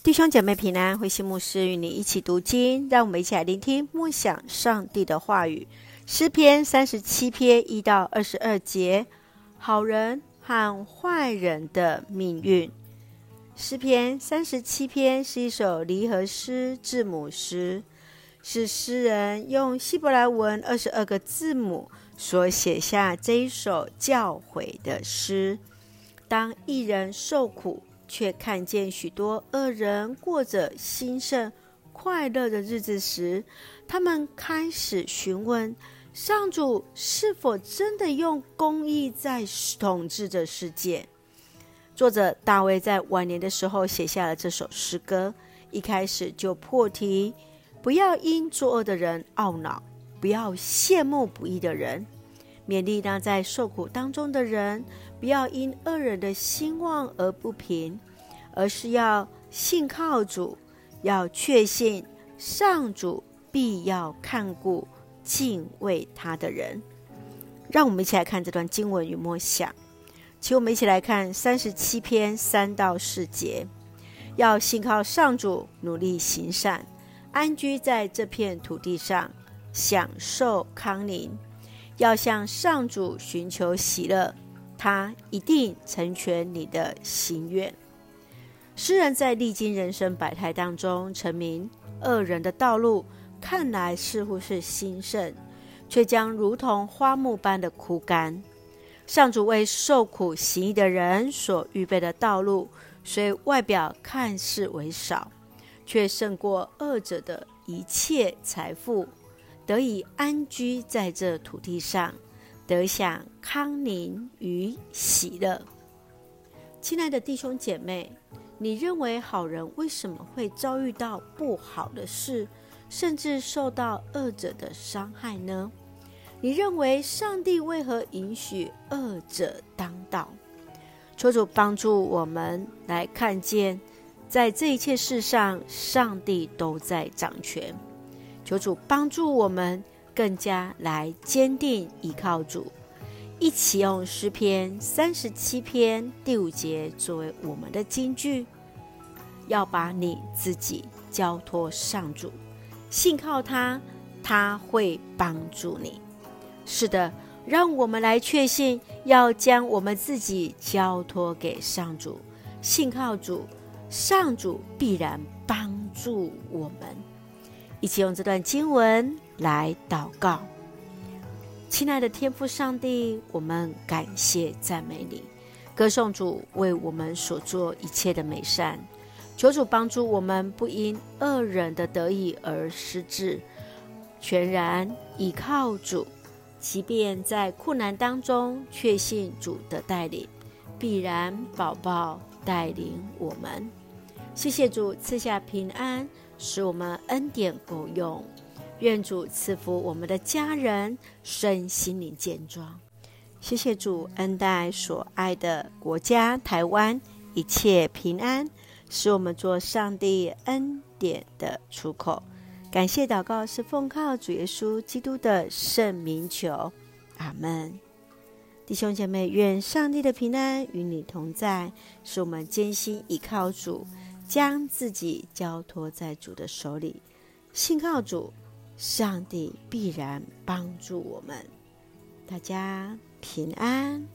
弟兄姐妹平安，慧馨牧师与你一起读经，让我们一起来聆听默想上帝的话语。诗篇三十七篇一到二十二节，好人和坏人的命运。诗篇三十七篇是一首离合诗、字母诗，是诗人用希伯来文二十二个字母所写下这一首教诲的诗。当一人受苦，却看见许多恶人过着兴盛、快乐的日子时，他们开始询问上主是否真的用公义在统治着世界。作者大卫在晚年的时候写下了这首诗歌，一开始就破题：不要因作恶的人懊恼，不要羡慕不义的人，勉励那在受苦当中的人。不要因恶人的兴旺而不平，而是要信靠主，要确信上主必要看顾敬畏他的人。让我们一起来看这段经文与默想，请我们一起来看三十七篇三到四节。要信靠上主，努力行善，安居在这片土地上，享受康宁。要向上主寻求喜乐。他一定成全你的心愿。诗人在历经人生百态当中，成名恶人的道路看来似乎是兴盛，却将如同花木般的枯干。上主为受苦行义的人所预备的道路，虽外表看似为少，却胜过恶者的一切财富，得以安居在这土地上。得享康宁与喜乐。亲爱的弟兄姐妹，你认为好人为什么会遭遇到不好的事，甚至受到恶者的伤害呢？你认为上帝为何允许恶者当道？求主帮助我们来看见，在这一切事上，上帝都在掌权。求主帮助我们。更加来坚定依靠主，一起用诗篇三十七篇第五节作为我们的金句，要把你自己交托上主，信靠他，他会帮助你。是的，让我们来确信，要将我们自己交托给上主，信靠主，上主必然帮助我们。一起用这段经文。来祷告，亲爱的天父上帝，我们感谢赞美你，歌颂主为我们所做一切的美善。求主帮助我们，不因恶人的得意而失志，全然倚靠主，即便在困难当中，确信主的带领，必然宝宝带领我们。谢谢主赐下平安，使我们恩典够用。愿主赐福我们的家人身心灵健壮，谢谢主恩待所爱的国家台湾一切平安，使我们做上帝恩典的出口。感谢祷告是奉靠主耶稣基督的圣名求，阿门。弟兄姐妹，愿上帝的平安与你同在，使我们坚心倚靠主，将自己交托在主的手里，信靠主。上帝必然帮助我们，大家平安。